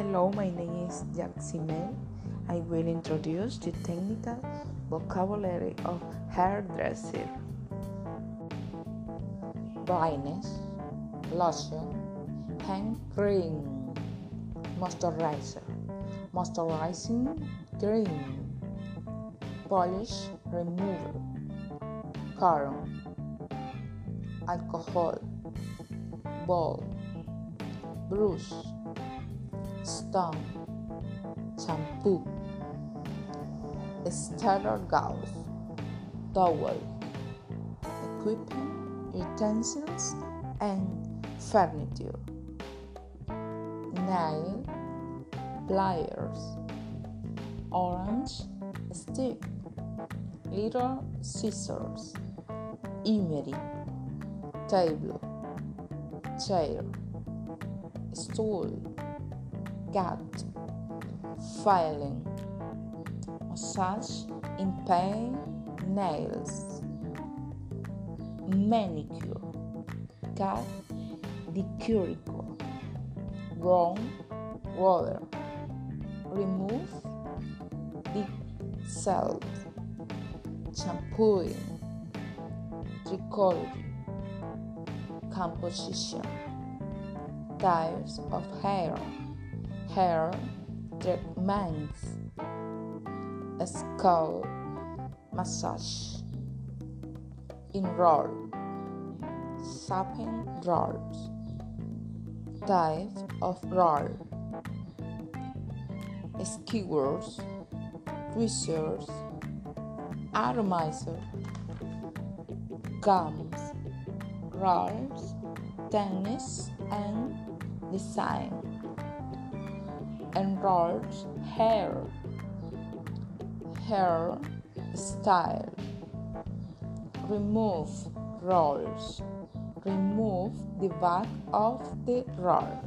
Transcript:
Hello, my name is Jack Simel. I will introduce the technical vocabulary of hairdresser. Brightness, lotion, hand cream, moisturizer, moisturizing cream, polish remover, carbon, alcohol, ball, brush stone, shampoo, starter gauze, towel, equipment, utensils, and furniture, nail, pliers, orange stick, little scissors, emery, table, chair, stool cat, filing, massage in pain, nails, manicure, cat, decuricle, wrong, water, remove, the self, shampooing, trichology, composition, types of hair hair treatments, scalp massage, enroll, shopping rolls, type of roll, skewers, tweezers, atomizer, gums, rolls, tennis, and design enrolled hair hair style. Remove rolls. Remove the back of the roll